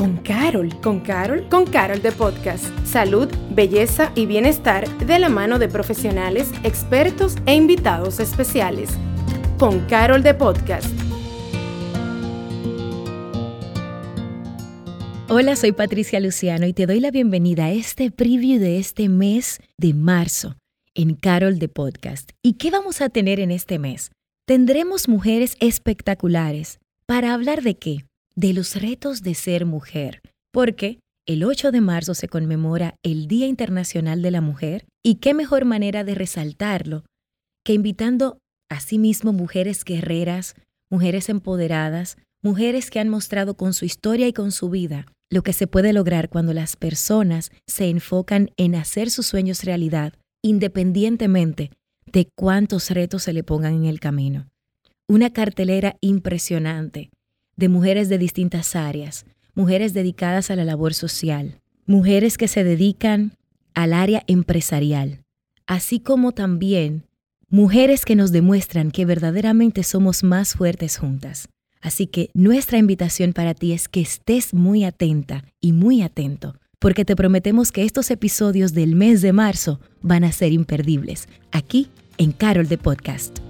con Carol. ¿Con Carol? Con Carol de Podcast. Salud, belleza y bienestar de la mano de profesionales, expertos e invitados especiales. Con Carol de Podcast. Hola, soy Patricia Luciano y te doy la bienvenida a este preview de este mes de marzo en Carol de Podcast. ¿Y qué vamos a tener en este mes? Tendremos mujeres espectaculares. ¿Para hablar de qué? De los retos de ser mujer, porque el 8 de marzo se conmemora el Día Internacional de la Mujer y qué mejor manera de resaltarlo que invitando a sí mismo mujeres guerreras, mujeres empoderadas, mujeres que han mostrado con su historia y con su vida lo que se puede lograr cuando las personas se enfocan en hacer sus sueños realidad, independientemente de cuántos retos se le pongan en el camino. Una cartelera impresionante de mujeres de distintas áreas, mujeres dedicadas a la labor social, mujeres que se dedican al área empresarial, así como también mujeres que nos demuestran que verdaderamente somos más fuertes juntas. Así que nuestra invitación para ti es que estés muy atenta y muy atento, porque te prometemos que estos episodios del mes de marzo van a ser imperdibles, aquí en Carol de Podcast.